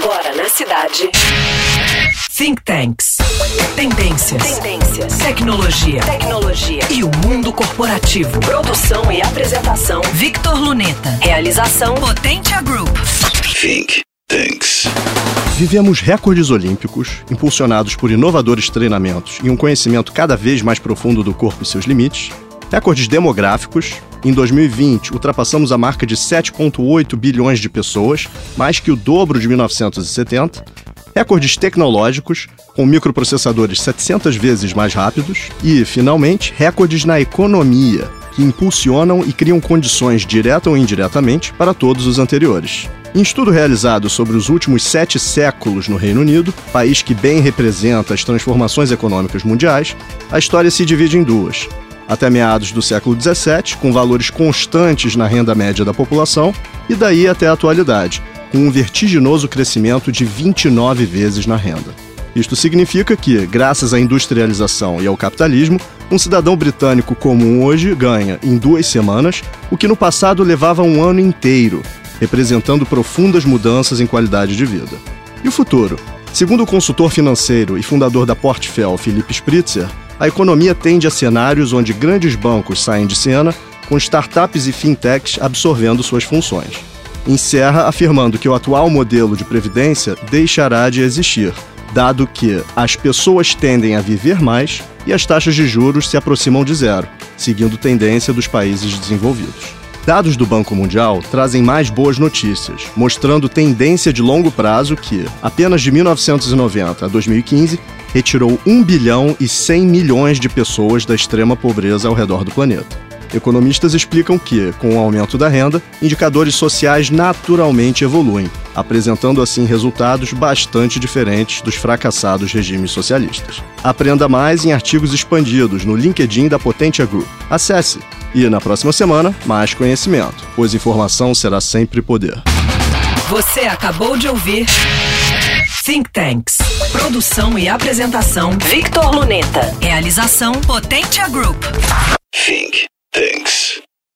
Agora na cidade. Think Tanks. Tendências. Tendências. Tecnologia. Tecnologia. E o mundo corporativo. Produção e apresentação. Victor Luneta. Realização Potentia Group. Think Tanks. Vivemos recordes olímpicos, impulsionados por inovadores treinamentos e um conhecimento cada vez mais profundo do corpo e seus limites. Recordes demográficos. Em 2020, ultrapassamos a marca de 7,8 bilhões de pessoas, mais que o dobro de 1970 recordes tecnológicos, com microprocessadores 700 vezes mais rápidos, e, finalmente, recordes na economia, que impulsionam e criam condições, direta ou indiretamente, para todos os anteriores. Em estudo realizado sobre os últimos sete séculos no Reino Unido, país que bem representa as transformações econômicas mundiais, a história se divide em duas. Até meados do século XVII, com valores constantes na renda média da população, e daí até a atualidade, com um vertiginoso crescimento de 29 vezes na renda. Isto significa que, graças à industrialização e ao capitalismo, um cidadão britânico comum hoje ganha, em duas semanas, o que no passado levava um ano inteiro, representando profundas mudanças em qualidade de vida. E o futuro? Segundo o consultor financeiro e fundador da Portfel, Philip Spritzer, a economia tende a cenários onde grandes bancos saem de cena, com startups e fintechs absorvendo suas funções encerra afirmando que o atual modelo de previdência deixará de existir, dado que as pessoas tendem a viver mais e as taxas de juros se aproximam de zero, seguindo tendência dos países desenvolvidos. Dados do Banco Mundial trazem mais boas notícias, mostrando tendência de longo prazo que, apenas de 1990 a 2015, retirou 1 bilhão e 100 milhões de pessoas da extrema pobreza ao redor do planeta. Economistas explicam que, com o aumento da renda, indicadores sociais naturalmente evoluem, apresentando assim resultados bastante diferentes dos fracassados regimes socialistas. Aprenda mais em artigos expandidos no LinkedIn da Potentia Group. Acesse! E na próxima semana, mais conhecimento, pois informação será sempre poder. Você acabou de ouvir Think Tanks. Produção e apresentação Victor Luneta. Realização Potentia Group. Think Tanks.